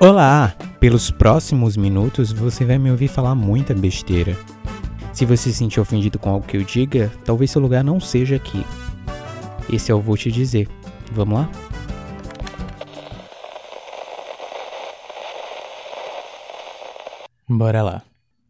Olá! Pelos próximos minutos você vai me ouvir falar muita besteira. Se você se sentir ofendido com algo que eu diga, talvez seu lugar não seja aqui. Esse eu vou te dizer. Vamos lá? Bora lá.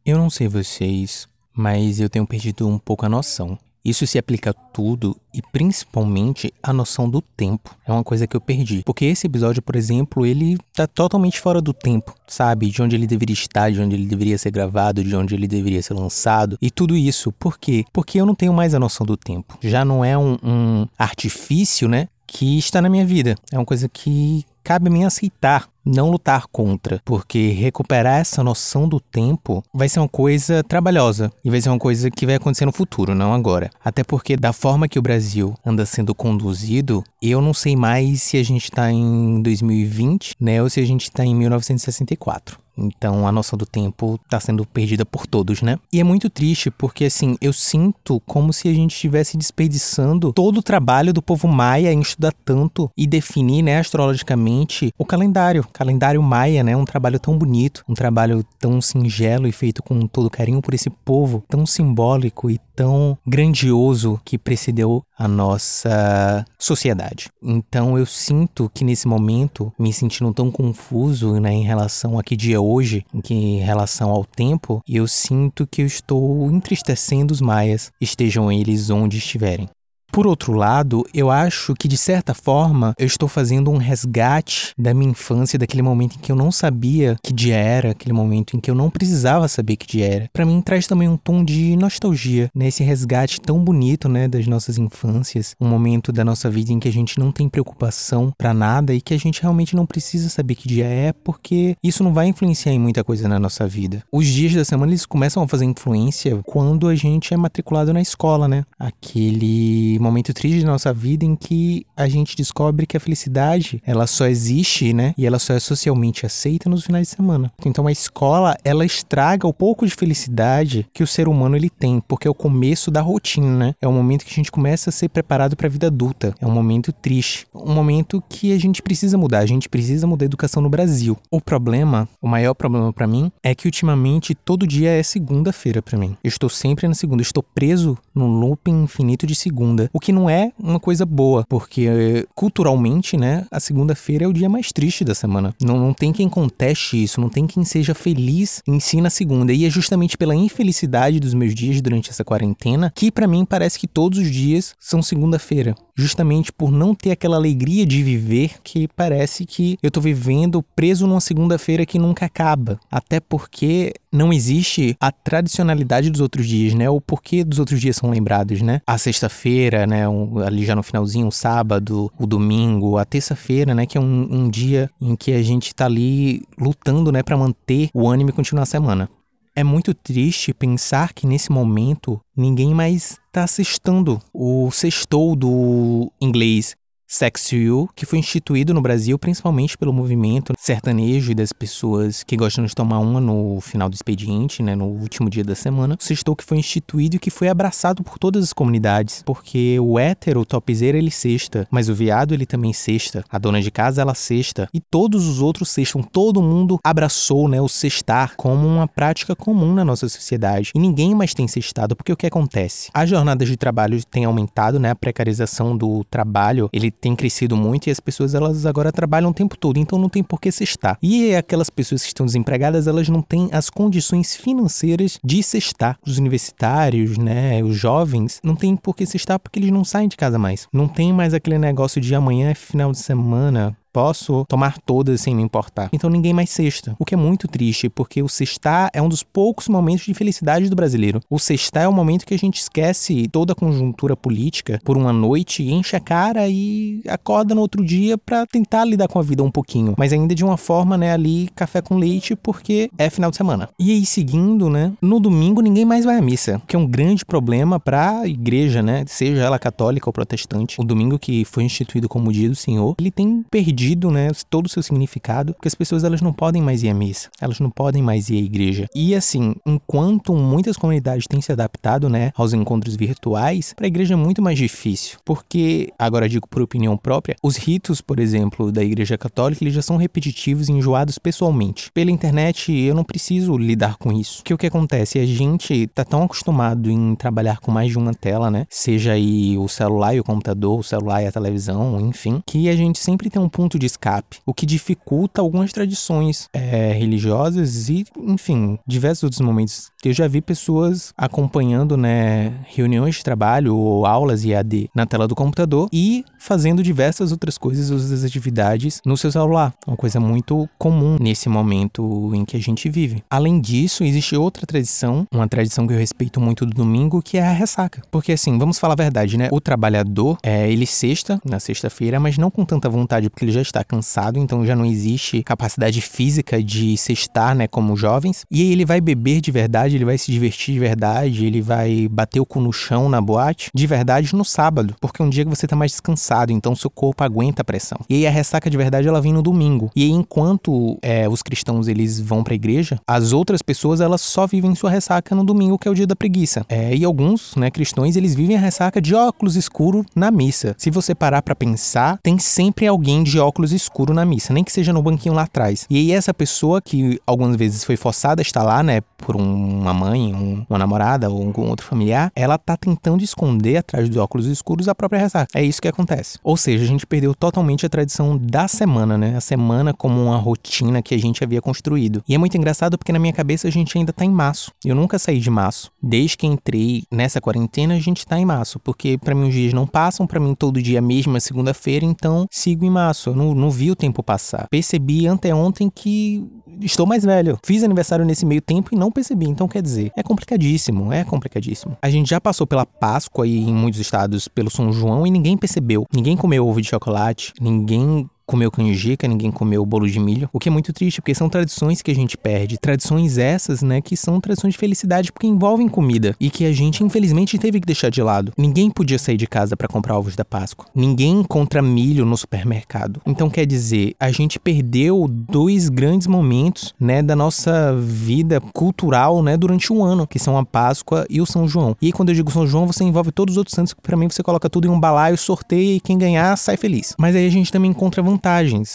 Eu não sei vocês, mas eu tenho perdido um pouco a noção. Isso se aplica a tudo e principalmente a noção do tempo. É uma coisa que eu perdi. Porque esse episódio, por exemplo, ele tá totalmente fora do tempo, sabe? De onde ele deveria estar, de onde ele deveria ser gravado, de onde ele deveria ser lançado e tudo isso. Por quê? Porque eu não tenho mais a noção do tempo. Já não é um, um artifício, né? Que está na minha vida. É uma coisa que cabe mim aceitar não lutar contra, porque recuperar essa noção do tempo vai ser uma coisa trabalhosa e vai ser uma coisa que vai acontecer no futuro, não agora. Até porque da forma que o Brasil anda sendo conduzido, eu não sei mais se a gente está em 2020, né, ou se a gente está em 1964. Então a noção do tempo está sendo perdida por todos, né? E é muito triste porque assim, eu sinto como se a gente estivesse desperdiçando todo o trabalho do povo maia em estudar tanto e definir, né, astrologicamente o calendário, calendário maia, né? Um trabalho tão bonito, um trabalho tão singelo e feito com todo carinho por esse povo, tão simbólico e tão grandioso que precedeu a nossa sociedade. Então eu sinto que nesse momento, me sentindo tão confuso né, em relação a que dia é hoje, em relação ao tempo, eu sinto que eu estou entristecendo os maias, estejam eles onde estiverem. Por outro lado, eu acho que de certa forma eu estou fazendo um resgate da minha infância, daquele momento em que eu não sabia que dia era, aquele momento em que eu não precisava saber que dia era. Para mim traz também um tom de nostalgia, nesse né? resgate tão bonito, né, das nossas infâncias, um momento da nossa vida em que a gente não tem preocupação para nada e que a gente realmente não precisa saber que dia é, porque isso não vai influenciar em muita coisa na nossa vida. Os dias da semana eles começam a fazer influência quando a gente é matriculado na escola, né? Aquele momento triste da nossa vida em que a gente descobre que a felicidade, ela só existe, né? E ela só é socialmente aceita nos finais de semana. Então a escola, ela estraga o pouco de felicidade que o ser humano ele tem, porque é o começo da rotina, né? É o momento que a gente começa a ser preparado para a vida adulta. É um momento triste, um momento que a gente precisa mudar, a gente precisa mudar a educação no Brasil. O problema, o maior problema para mim é que ultimamente todo dia é segunda-feira para mim. Eu estou sempre na segunda, estou preso num looping infinito de segunda o que não é uma coisa boa, porque culturalmente, né, a segunda-feira é o dia mais triste da semana. Não, não tem quem conteste isso, não tem quem seja feliz em si na segunda. E é justamente pela infelicidade dos meus dias durante essa quarentena que para mim parece que todos os dias são segunda-feira justamente por não ter aquela alegria de viver que parece que eu tô vivendo preso numa segunda-feira que nunca acaba. Até porque não existe a tradicionalidade dos outros dias, né? O porquê dos outros dias são lembrados, né? A sexta-feira, né? Um, ali já no finalzinho, o sábado, o domingo, a terça-feira, né? Que é um, um, dia em que a gente tá ali lutando, né? para manter o ânimo e continuar a semana. É muito triste pensar que nesse momento ninguém mais está sextando o sextou do inglês Sex You, que foi instituído no Brasil principalmente pelo movimento sertanejo e das pessoas que gostam de tomar uma no final do expediente, né, no último dia da semana. O sextou que foi instituído e que foi abraçado por todas as comunidades, porque o hétero, o topzeira, ele sexta, mas o viado ele também sexta, a dona de casa ela sexta e todos os outros sextam. Todo mundo abraçou, né, o sextar como uma prática comum na nossa sociedade. E ninguém mais tem sextado, porque o que acontece? As jornadas de trabalho têm aumentado, né, a precarização do trabalho, ele tem crescido muito e as pessoas elas agora trabalham o tempo todo, então não tem por que cestar. E aquelas pessoas que estão desempregadas, elas não têm as condições financeiras de cestar. Os universitários, né, os jovens, não tem por que cestar porque eles não saem de casa mais. Não tem mais aquele negócio de amanhã é final de semana, posso tomar todas sem me importar. Então ninguém mais cesta. O que é muito triste, porque o cestar é um dos poucos momentos de felicidade do brasileiro. O cestar é o momento que a gente esquece toda a conjuntura política por uma noite, enche a cara e acorda no outro dia para tentar lidar com a vida um pouquinho. Mas ainda de uma forma, né, ali, café com leite, porque é final de semana. E aí, seguindo, né, no domingo ninguém mais vai à missa, que é um grande problema para a igreja, né, seja ela católica ou protestante. O domingo que foi instituído como dia do Senhor, ele tem perdido perdido, né, todo o seu significado, porque as pessoas elas não podem mais ir à missa, elas não podem mais ir à igreja. E assim, enquanto muitas comunidades têm se adaptado, né, aos encontros virtuais, para a igreja é muito mais difícil, porque agora digo por opinião própria, os ritos, por exemplo, da igreja católica, eles já são repetitivos e enjoados pessoalmente. Pela internet, eu não preciso lidar com isso. Que o que acontece? A gente tá tão acostumado em trabalhar com mais de uma tela, né? Seja aí o celular e o computador, o celular e a televisão, enfim, que a gente sempre tem um ponto de escape, o que dificulta algumas tradições é, religiosas e, enfim, diversos outros momentos eu já vi pessoas acompanhando, né, reuniões de trabalho ou aulas IAD na tela do computador e fazendo diversas outras coisas, outras atividades no seu celular. Uma coisa muito comum nesse momento em que a gente vive. Além disso, existe outra tradição, uma tradição que eu respeito muito do domingo, que é a ressaca. Porque assim, vamos falar a verdade, né? O trabalhador, é, ele sexta na sexta-feira, mas não com tanta vontade, porque ele já está cansado, então já não existe capacidade física de sextar, né, como jovens. E aí ele vai beber de verdade, ele vai se divertir de verdade, ele vai bater o cu no chão na boate de verdade no sábado, porque é um dia que você tá mais descansado, então seu corpo aguenta a pressão. E aí a ressaca de verdade ela vem no domingo. E aí enquanto é, os cristãos eles vão para a igreja, as outras pessoas elas só vivem sua ressaca no domingo, que é o dia da preguiça. É, e alguns, né, cristãos, eles vivem a ressaca de óculos escuro na missa. Se você parar para pensar, tem sempre alguém de óculos escuro na missa, nem que seja no banquinho lá atrás. E aí essa pessoa que algumas vezes foi forçada a estar lá, né, por uma mãe, um, uma namorada ou algum outro familiar, ela tá tentando esconder atrás dos óculos escuros a própria ressaca. É isso que acontece. Ou seja, a gente perdeu totalmente a tradição da semana, né? A semana como uma rotina que a gente havia construído. E é muito engraçado porque na minha cabeça a gente ainda tá em março. Eu nunca saí de março. Desde que entrei nessa quarentena, a gente tá em março, porque para mim os dias não passam, para mim todo dia é a mesma segunda-feira, então sigo em março. Não, não vi o tempo passar. Percebi anteontem que estou mais velho. Fiz aniversário nesse meio tempo e não percebi. Então, quer dizer, é complicadíssimo, é complicadíssimo. A gente já passou pela Páscoa e em muitos estados pelo São João e ninguém percebeu. Ninguém comeu ovo de chocolate, ninguém comeu canjica, ninguém comeu bolo de milho, o que é muito triste, porque são tradições que a gente perde. Tradições essas, né, que são tradições de felicidade porque envolvem comida e que a gente infelizmente teve que deixar de lado. Ninguém podia sair de casa para comprar ovos da Páscoa. Ninguém encontra milho no supermercado. Então quer dizer, a gente perdeu dois grandes momentos, né, da nossa vida cultural, né, durante um ano, que são a Páscoa e o São João. E aí, quando eu digo São João, você envolve todos os outros santos, que para mim você coloca tudo em um balaio, sorteia e quem ganhar sai feliz. Mas aí a gente também encontra.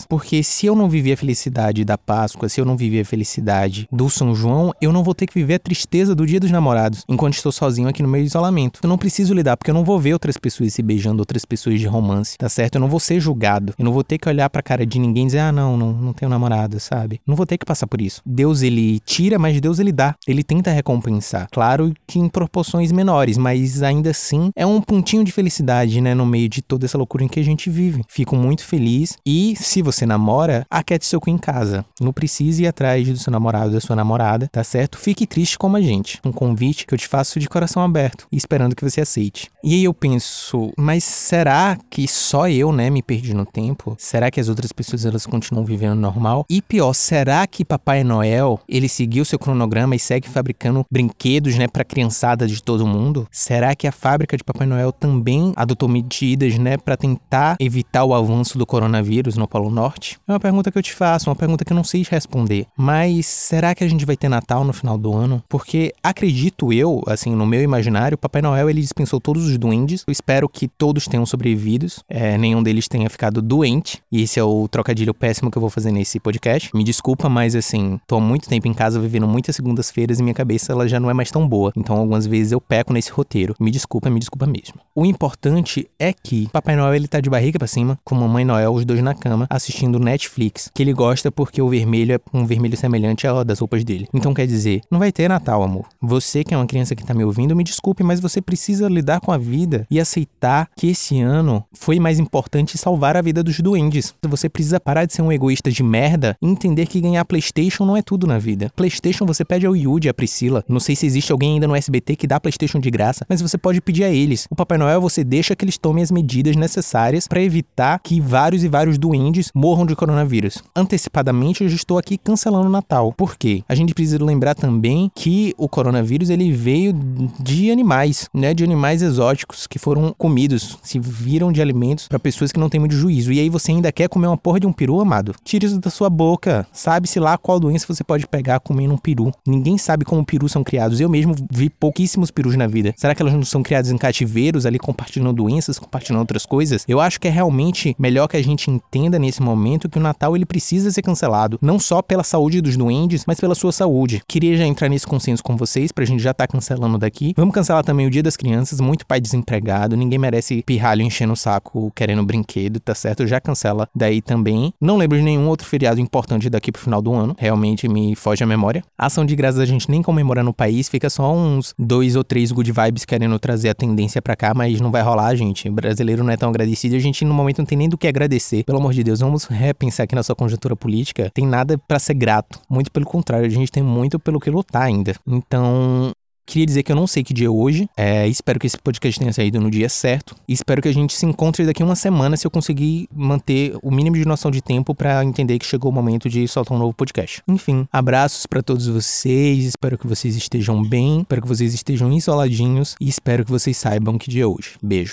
Porque se eu não viver a felicidade da Páscoa, se eu não viver a felicidade do São João, eu não vou ter que viver a tristeza do Dia dos Namorados, enquanto estou sozinho aqui no do isolamento. Eu não preciso lidar, porque eu não vou ver outras pessoas se beijando, outras pessoas de romance, tá certo? Eu não vou ser julgado. Eu não vou ter que olhar pra cara de ninguém e dizer, ah, não, não, não tenho namorada, sabe? Não vou ter que passar por isso. Deus, ele tira, mas Deus, ele dá. Ele tenta recompensar. Claro que em proporções menores, mas ainda assim é um pontinho de felicidade, né, no meio de toda essa loucura em que a gente vive. Fico muito feliz e se você namora, aquete seu cu em casa. Não precise ir atrás do seu namorado, da sua namorada, tá certo? Fique triste como a gente. Um convite que eu te faço de coração aberto e esperando que você aceite. E aí eu penso, mas será que só eu, né, me perdi no tempo? Será que as outras pessoas elas continuam vivendo normal? E pior, será que Papai Noel, ele seguiu seu cronograma e segue fabricando brinquedos, né, para criançada de todo mundo? Será que a fábrica de Papai Noel também adotou medidas, né, para tentar evitar o avanço do coronavírus no Polo Norte? É uma pergunta que eu te faço, uma pergunta que eu não sei responder. Mas será que a gente vai ter Natal no final do ano? Porque acredito eu, assim, no meu imaginário, Papai Noel ele dispensou todos os duendes. Eu espero que todos tenham sobrevivido, é, nenhum deles tenha ficado doente. E esse é o trocadilho péssimo que eu vou fazer nesse podcast. Me desculpa, mas assim, tô há muito tempo em casa vivendo muitas segundas-feiras e minha cabeça ela já não é mais tão boa. Então algumas vezes eu peco nesse roteiro. Me desculpa, me desculpa mesmo. O importante é que Papai Noel ele tá de barriga para cima, com Mamãe Noel, os dois na cama, assistindo Netflix, que ele gosta porque o vermelho é um vermelho semelhante ao das roupas dele. Então quer dizer, não vai ter Natal, amor. Você que é uma criança que tá me ouvindo, me desculpe, mas você precisa lidar com a vida e aceitar que esse ano foi mais importante salvar a vida dos duendes. Você precisa parar de ser um egoísta de merda e entender que ganhar PlayStation não é tudo na vida. PlayStation você pede ao Yuji, a Priscila. Não sei se existe alguém ainda no SBT que dá PlayStation de graça, mas você pode pedir a eles. O Papai Noel você deixa que eles tomem as medidas necessárias para evitar que vários e vários os duendes morram de coronavírus. Antecipadamente, eu já estou aqui cancelando o Natal. Por quê? A gente precisa lembrar também que o coronavírus ele veio de animais, né? De animais exóticos que foram comidos, se viram de alimentos para pessoas que não têm muito juízo. E aí você ainda quer comer uma porra de um peru, amado? Tire isso da sua boca. Sabe-se lá qual doença você pode pegar comendo um peru. Ninguém sabe como perus são criados. Eu mesmo vi pouquíssimos perus na vida. Será que elas não são criadas em cativeiros ali compartilhando doenças, compartilhando outras coisas? Eu acho que é realmente melhor que a gente entenda nesse momento que o Natal ele precisa ser cancelado, não só pela saúde dos duendes, mas pela sua saúde. Queria já entrar nesse consenso com vocês pra gente já tá cancelando daqui. Vamos cancelar também o Dia das Crianças, muito pai desempregado, ninguém merece pirralho enchendo o saco querendo brinquedo, tá certo? Já cancela daí também. Não lembro de nenhum outro feriado importante daqui pro final do ano, realmente me foge a memória. A ação de graças a gente nem comemora no país, fica só uns dois ou três good vibes querendo trazer a tendência pra cá, mas não vai rolar, gente. O brasileiro não é tão agradecido, a gente no momento não tem nem do que agradecer. Pelo amor de Deus, vamos repensar aqui na sua conjuntura política. Tem nada para ser grato, muito pelo contrário, a gente tem muito pelo que lutar ainda. Então, Queria dizer que eu não sei que dia é hoje. É, espero que esse podcast tenha saído no dia certo. Espero que a gente se encontre daqui uma semana se eu conseguir manter o mínimo de noção de tempo para entender que chegou o momento de soltar um novo podcast. Enfim, abraços para todos vocês. Espero que vocês estejam bem. Espero que vocês estejam isoladinhos. E espero que vocês saibam que dia é hoje. Beijo.